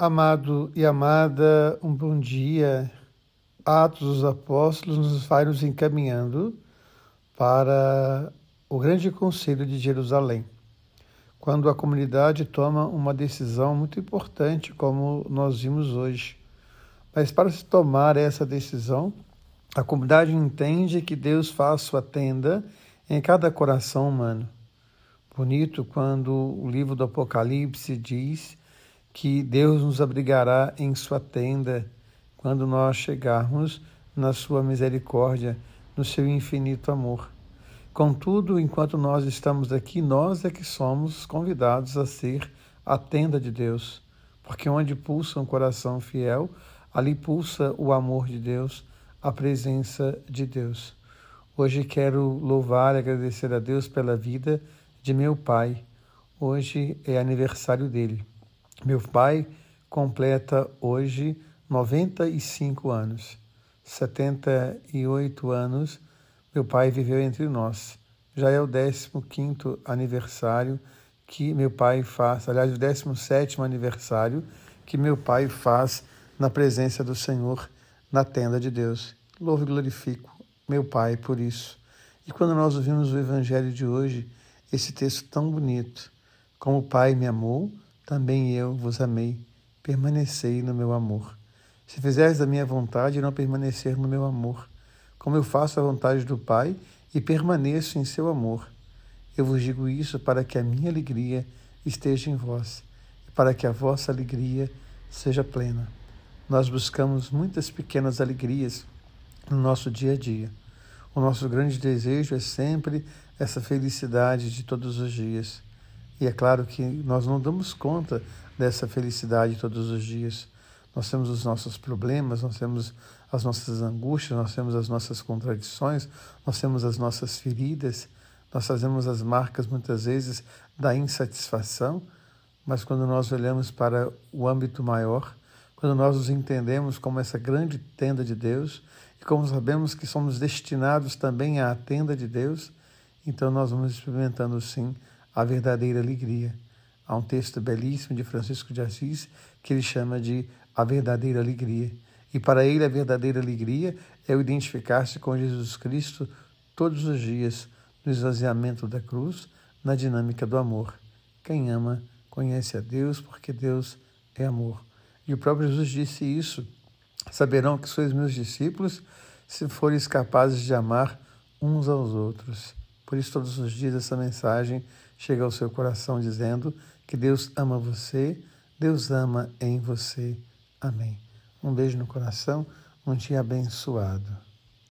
Amado e amada, um bom dia. Atos dos Apóstolos nos vai nos encaminhando para o grande conselho de Jerusalém, quando a comunidade toma uma decisão muito importante, como nós vimos hoje. Mas para se tomar essa decisão, a comunidade entende que Deus faz sua tenda em cada coração humano. Bonito quando o livro do Apocalipse diz que Deus nos abrigará em sua tenda quando nós chegarmos na sua misericórdia, no seu infinito amor. Contudo, enquanto nós estamos aqui, nós é que somos convidados a ser a tenda de Deus, porque onde pulsa um coração fiel, ali pulsa o amor de Deus, a presença de Deus. Hoje quero louvar e agradecer a Deus pela vida de meu pai. Hoje é aniversário dele. Meu pai completa hoje 95 anos. 78 anos meu pai viveu entre nós. Já é o 15 aniversário que meu pai faz, aliás, o 17 aniversário que meu pai faz na presença do Senhor, na tenda de Deus. Louvo e glorifico meu pai por isso. E quando nós ouvimos o evangelho de hoje, esse texto tão bonito, como o Pai me amou, também eu vos amei, permanecei no meu amor. Se fizeres a minha vontade, não permanecer no meu amor, como eu faço a vontade do Pai e permaneço em seu amor. Eu vos digo isso para que a minha alegria esteja em vós e para que a vossa alegria seja plena. Nós buscamos muitas pequenas alegrias no nosso dia a dia. O nosso grande desejo é sempre essa felicidade de todos os dias. E é claro que nós não damos conta dessa felicidade todos os dias. Nós temos os nossos problemas, nós temos as nossas angústias, nós temos as nossas contradições, nós temos as nossas feridas, nós fazemos as marcas muitas vezes da insatisfação, mas quando nós olhamos para o âmbito maior, quando nós nos entendemos como essa grande tenda de Deus e como sabemos que somos destinados também à tenda de Deus, então nós vamos experimentando sim a verdadeira alegria. Há um texto belíssimo de Francisco de Assis que ele chama de a verdadeira alegria. E para ele a verdadeira alegria é o identificar-se com Jesus Cristo todos os dias, no esvaziamento da cruz, na dinâmica do amor. Quem ama conhece a Deus, porque Deus é amor. E o próprio Jesus disse isso: Saberão que sois meus discípulos se fores capazes de amar uns aos outros. Por isso, todos os dias, essa mensagem chega ao seu coração dizendo que Deus ama você, Deus ama em você. Amém. Um beijo no coração, um dia abençoado.